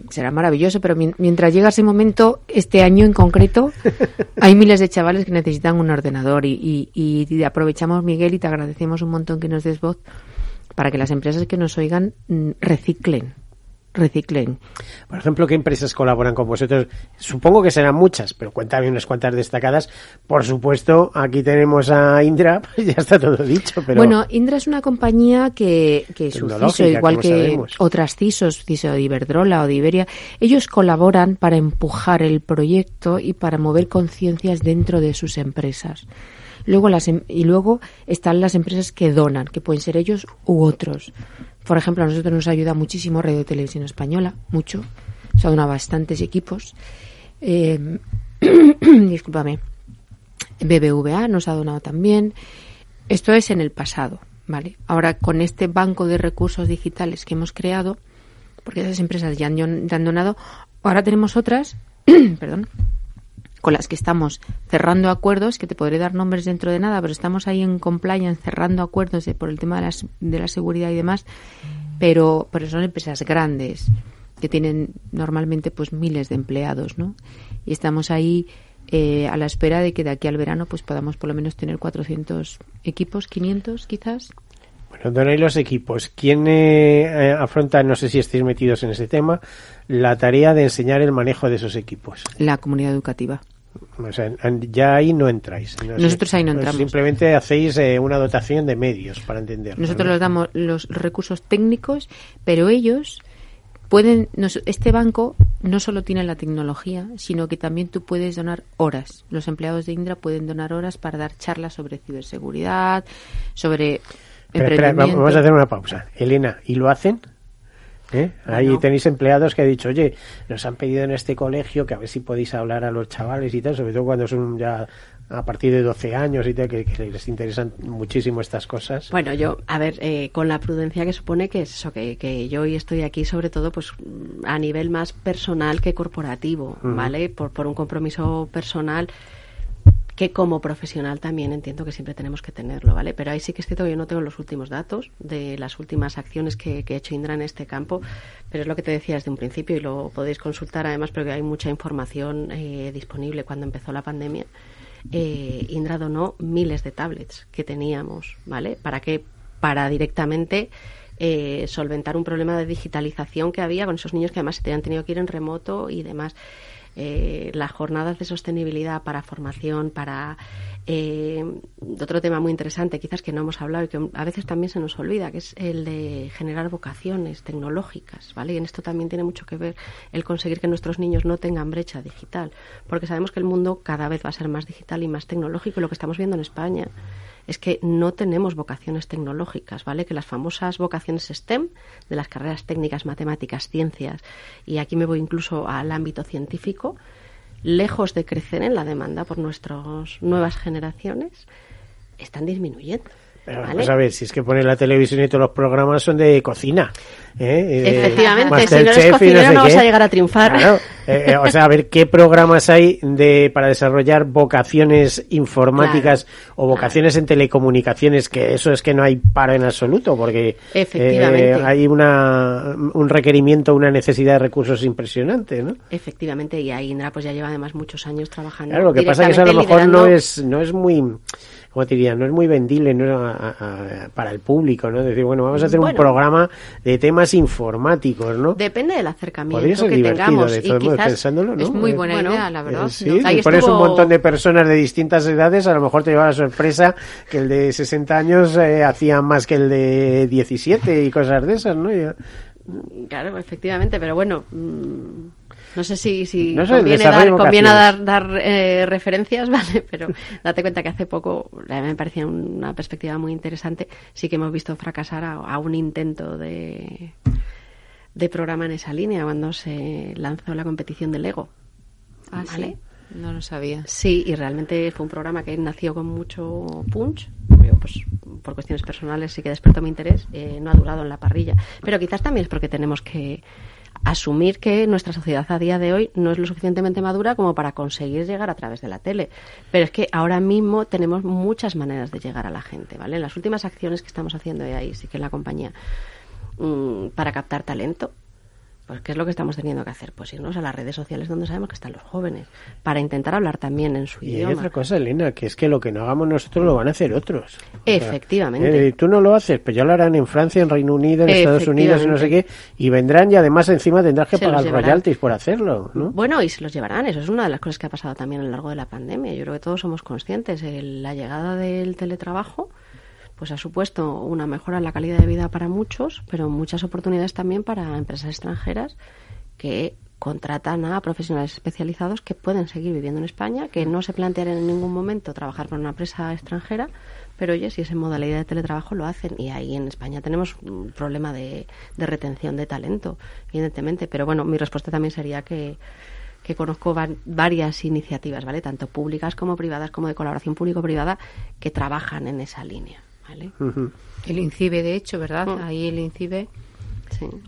será maravilloso, pero mientras llega ese momento, este año en concreto, hay miles de chavales que necesitan un ordenador y, y, y aprovechamos, Miguel, y te agradecemos un montón que nos des voz para que las empresas que nos oigan mm, reciclen reciclen. Por ejemplo, ¿qué empresas colaboran con vosotros? Supongo que serán muchas, pero cuéntame unas cuantas destacadas. Por supuesto, aquí tenemos a Indra, pues ya está todo dicho. Pero... Bueno, Indra es una compañía que, que su CISO, igual que otras CISOs, CISO de Iberdrola o de Iberia, ellos colaboran para empujar el proyecto y para mover conciencias dentro de sus empresas. Luego las, em, y luego están las empresas que donan, que pueden ser ellos u otros. Por ejemplo, a nosotros nos ayuda muchísimo Radio Televisión Española, mucho. Se ha bastantes equipos. Eh, discúlpame. BBVA nos ha donado también. Esto es en el pasado, ¿vale? Ahora, con este banco de recursos digitales que hemos creado, porque esas empresas ya han donado, ahora tenemos otras, perdón, con las que estamos cerrando acuerdos, que te podré dar nombres dentro de nada, pero estamos ahí en compliance cerrando acuerdos por el tema de, las, de la seguridad y demás, pero, pero son empresas grandes que tienen normalmente pues miles de empleados, ¿no? Y estamos ahí eh, a la espera de que de aquí al verano pues podamos por lo menos tener 400 equipos, 500 quizás. Bueno, donéis los equipos. ¿Quién eh, eh, afronta, no sé si estáis metidos en ese tema, la tarea de enseñar el manejo de esos equipos? La comunidad educativa. O sea, ya ahí no entráis. Nosotros ahí no entramos. Simplemente hacéis eh, una dotación de medios para entender. Nosotros les damos los recursos técnicos, pero ellos pueden. este banco no solo tiene la tecnología, sino que también tú puedes donar horas. Los empleados de Indra pueden donar horas para dar charlas sobre ciberseguridad, sobre. vamos a hacer una pausa. Elena, ¿y lo hacen? ¿Eh? Ahí tenéis empleados que han dicho, oye, nos han pedido en este colegio que a ver si podéis hablar a los chavales y tal, sobre todo cuando son ya a partir de 12 años y tal, que, les interesan muchísimo estas cosas. Bueno, yo, a ver, eh, con la prudencia que supone que es eso, que, que, yo hoy estoy aquí sobre todo pues a nivel más personal que corporativo, ¿vale? Por, por un compromiso personal que como profesional también entiendo que siempre tenemos que tenerlo, ¿vale? Pero ahí sí que es cierto que yo no tengo los últimos datos de las últimas acciones que, ha hecho Indra en este campo, pero es lo que te decía desde un principio y lo podéis consultar además porque hay mucha información eh, disponible cuando empezó la pandemia. Eh, Indra donó miles de tablets que teníamos, ¿vale? ¿Para que Para directamente eh, solventar un problema de digitalización que había con esos niños que además se tenían tenido que ir en remoto y demás eh, las jornadas de sostenibilidad para formación, para eh, otro tema muy interesante, quizás que no hemos hablado y que a veces también se nos olvida, que es el de generar vocaciones tecnológicas, ¿vale? Y en esto también tiene mucho que ver el conseguir que nuestros niños no tengan brecha digital, porque sabemos que el mundo cada vez va a ser más digital y más tecnológico, y lo que estamos viendo en España es que no tenemos vocaciones tecnológicas, ¿vale? Que las famosas vocaciones STEM, de las carreras técnicas, matemáticas, ciencias, y aquí me voy incluso al ámbito científico, lejos de crecer en la demanda por nuestras nuevas generaciones, están disminuyendo. Vamos a ver, si es que pone la televisión y todos los programas son de cocina. ¿eh? Efectivamente, si no eres cocinero no, vas a llegar a triunfar. Claro. Eh, eh, o sea, a ver qué programas hay de para desarrollar vocaciones informáticas o vocaciones en telecomunicaciones, que eso es que no hay paro en absoluto, porque Efectivamente. hay una, un requerimiento, una necesidad de recursos impresionante, ¿no? Efectivamente, y ahí Indra pues ya lleva además muchos años trabajando. Claro, lo que pasa es que eso a lo mejor no es, no es muy como te diría, no es muy vendible no para el público, ¿no? Decir, bueno, vamos a hacer un programa de temas informáticos, ¿no? Depende del acercamiento que tengamos. De y pensándolo, ¿no? Es muy buena idea, la verdad. Eh, sí, si pones un montón de personas de distintas edades, a lo mejor te lleva la sorpresa que el de 60 años eh, hacía más que el de 17 y cosas de esas, ¿no? Claro, efectivamente, pero bueno... Mm, no sé si, si conviene dar, conviene dar, dar eh, referencias, ¿vale? Pero date cuenta que hace poco, me parecía una perspectiva muy interesante, sí que hemos visto fracasar a, un intento de, de programa en esa línea cuando se lanzó la competición del Lego. Ah, ¿vale? No lo sabía. Sí, y realmente fue un programa que nació con mucho punch. pues por cuestiones personales sí que despertó mi interés. Eh, no ha durado en la parrilla. Pero quizás también es porque tenemos que asumir que nuestra sociedad a día de hoy no es lo suficientemente madura como para conseguir llegar a través de la tele. Pero es que ahora mismo tenemos muchas maneras de llegar a la gente, ¿vale? En las últimas acciones que estamos haciendo ahí, sí que la compañía, mm, para captar talento, pues, ¿qué es lo que estamos teniendo que hacer? Pues irnos a las redes sociales donde sabemos que están los jóvenes, para intentar hablar también en su y idioma. hay otra cosa, Elena, que es que lo que no hagamos nosotros lo van a hacer otros. Efectivamente. Eh, tú no lo haces, pues ya lo harán en Francia, en Reino Unido, en Estados Unidos, y no sé qué, y vendrán y además encima tendrás que pagar royalties por hacerlo, ¿no? Bueno, y se los llevarán, eso es una de las cosas que ha pasado también a lo largo de la pandemia. Yo creo que todos somos conscientes, la llegada del teletrabajo pues ha supuesto una mejora en la calidad de vida para muchos, pero muchas oportunidades también para empresas extranjeras que contratan a profesionales especializados que pueden seguir viviendo en España, que no se plantean en ningún momento trabajar para una empresa extranjera, pero oye, si es en modalidad de teletrabajo lo hacen y ahí en España tenemos un problema de, retención de talento, evidentemente, pero bueno, mi respuesta también sería que, que conozco varias iniciativas, ¿vale? Tanto públicas como privadas, como de colaboración público-privada, que trabajan en esa línea. El INCIBE, de hecho, ¿verdad? Mm. Ahí el INCIBE,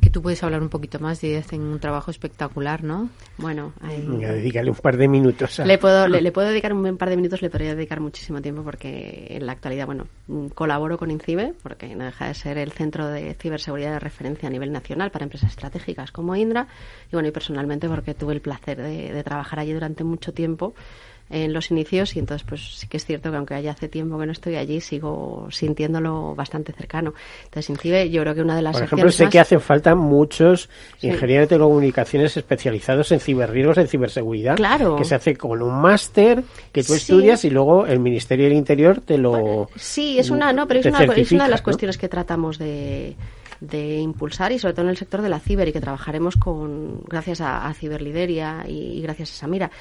que tú puedes hablar un poquito más y hacen un trabajo espectacular, ¿no? Bueno, ahí... dedícale un par de minutos. Le, puedo, le, puedo dedicar un par de minutos, le podría dedicar muchísimo tiempo porque en la actualidad, bueno, mm, colaboro con INCIBE porque no deja de ser el centro de ciberseguridad de referencia a nivel nacional para empresas estratégicas como Indra y bueno, y personalmente porque tuve el placer de trabajar allí durante mucho tiempo en los inicios y entonces pues sí que es cierto que aunque haya hace tiempo que no estoy allí sigo sintiéndolo bastante cercano. Entonces INCIBE yo creo que una de las Por ejemplo, sé que hacen falta muchos ingenieros de telecomunicaciones especializados en ciberriesgos, en ciberseguridad, claro. que se hace con un máster que tú estudias y luego el Ministerio del Interior te lo Sí, es una no, pero es una, es una de las cuestiones que tratamos de de impulsar y sobre todo en el sector de la ciber y que trabajaremos con gracias a, a Ciberlideria y, y, gracias a Samira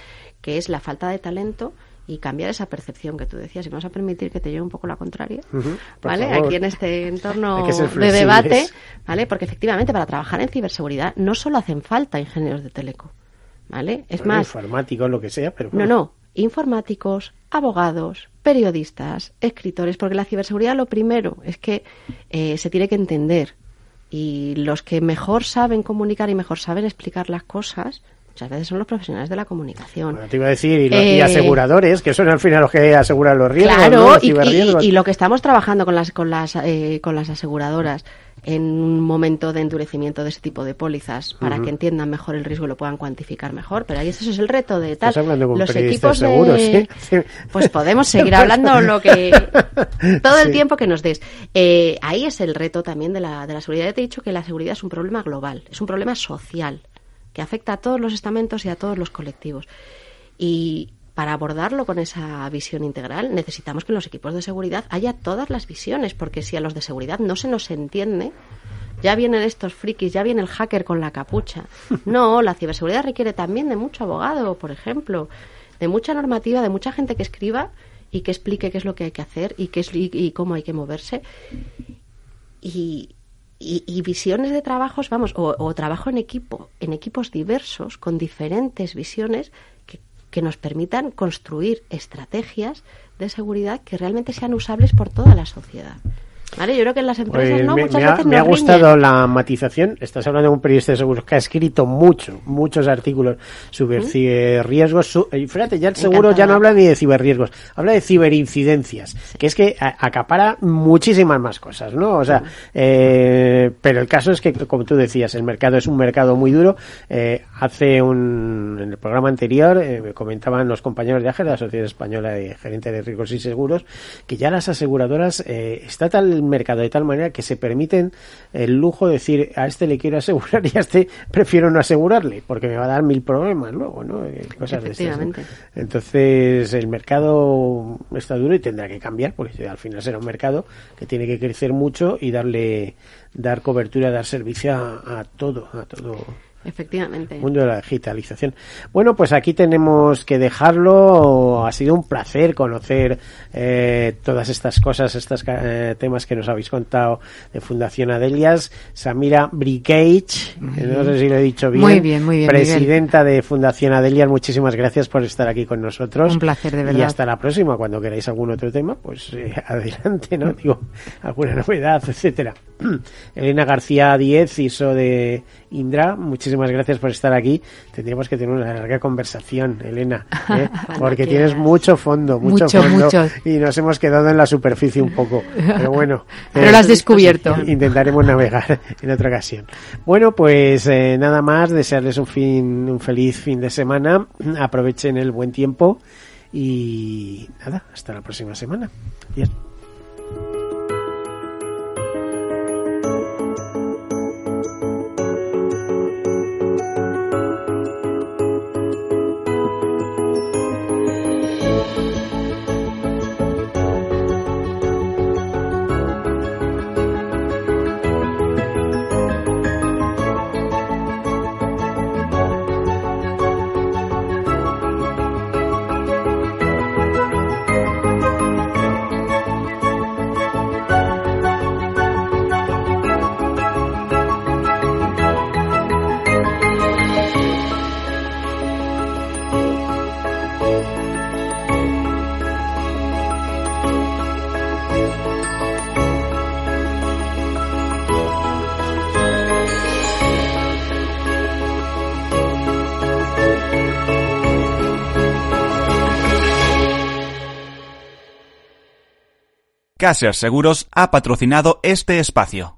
que es la falta de talento y cambiar esa percepción que tú decías. Y vamos a permitir que te lleve un poco la contraria, ¿vale? favor. Aquí en este entorno de debate, ¿vale? Porque efectivamente para trabajar en ciberseguridad no solo hacen falta ingenieros de teleco, ¿vale? Es Bueno, más, informáticos, lo que sea, pero no, no, informáticos, abogados, periodistas, escritores, porque la ciberseguridad lo primero es que eh, se tiene que entender y los que mejor saben comunicar y mejor saben explicar las cosas muchas veces son los profesionales de la comunicación. Bueno, te iba a decir, y, los- y Eh, aseguradores, que son al final los que aseguran los riesgos, Claro, ¿no? Los y, y- y lo que estamos trabajando con las con las eh, con las aseguradoras en un momento de endurecimiento de ese tipo de pólizas para que entiendan mejor el riesgo y lo puedan cuantificar mejor. Pero ahí ese es el reto de tal. Con Los equipos de seguros, ¿eh? Sí. pues podemos seguir hablando lo que todo el tiempo que nos des. Eh, ahí es el reto también de la de la seguridad. Ya te he dicho que la seguridad es un problema global, es un problema social que afecta a todos los estamentos y a todos los colectivos. Y para abordarlo con esa visión integral necesitamos que en los equipos de seguridad haya todas las visiones, porque si a los de seguridad no se nos entiende, ya vienen estos frikis, ya viene el hacker con la capucha. No, la ciberseguridad requiere también de mucho abogado, por ejemplo, de mucha normativa, de mucha gente que escriba y que explique qué es lo que hay que hacer y qué es y, y cómo hay que moverse. Y, y, y visiones de trabajos, vamos, o, o trabajo en equipo, en equipos diversos, con diferentes visiones que, que nos permitan construir estrategias de seguridad que realmente sean usables por toda la sociedad. ¿Vale? Yo creo que en las empresas no, me, muchas me ha, veces me ha gustado riñen. la matización. Estás hablando de un periodista de seguros que ha escrito mucho, muchos artículos sobre ciberriesgos. Su- y fíjate, ya el seguro ya no habla ni de ciberriesgos, habla de ciberincidencias, que es que a- acapara muchísimas más cosas, ¿no? O sea, eh, pero el caso es que, como tú decías, el mercado es un mercado muy duro. Eh, hace un, en el programa anterior, eh, me comentaban los compañeros de AGE, la Sociedad Española de Gerentes de Riesgos y Seguros, que ya las aseguradoras eh, está tal el mercado de tal manera que se permiten el lujo de decir a este le quiero asegurar y a este prefiero no asegurarle porque me va a dar mil problemas luego, ¿no? Eh, Cosas de estas, ¿no? Efectivamente. Entonces el mercado está duro y tendrá que cambiar porque al final será un mercado que tiene que crecer mucho y darle dar cobertura, dar servicio a, a todo, a todo Efectivamente. mundo de la digitalización. Bueno, pues aquí tenemos que dejarlo. Ha sido un placer conocer eh, todas estas cosas, estos eh, temas que nos habéis contado de Fundación Adelias. Samira Bricage, que no sé si lo he dicho bien. Muy bien, muy bien, Presidenta de Fundación Adelias, muchísimas gracias por estar aquí con nosotros. Un placer, de Y verdad. hasta la próxima, cuando queráis algún otro tema, pues eh, adelante, ¿no? Digo, alguna novedad, etcétera. Elena García Diez, ISO de Indra, muchísimas gracias por estar aquí. Tendríamos que tener una larga conversación, Elena, ¿eh? porque tienes mucho fondo, mucho, Mucho, fondo, mucho. y nos hemos quedado en la superficie un poco. Pero bueno, Pero eh, lo has descubierto. Intentaremos navegar en otra ocasión. Bueno, pues eh, nada más, desearles un fin, un feliz fin de semana. Aprovechen el buen tiempo y nada, hasta la próxima semana. Adiós. Caser Seguros ha patrocinado este espacio.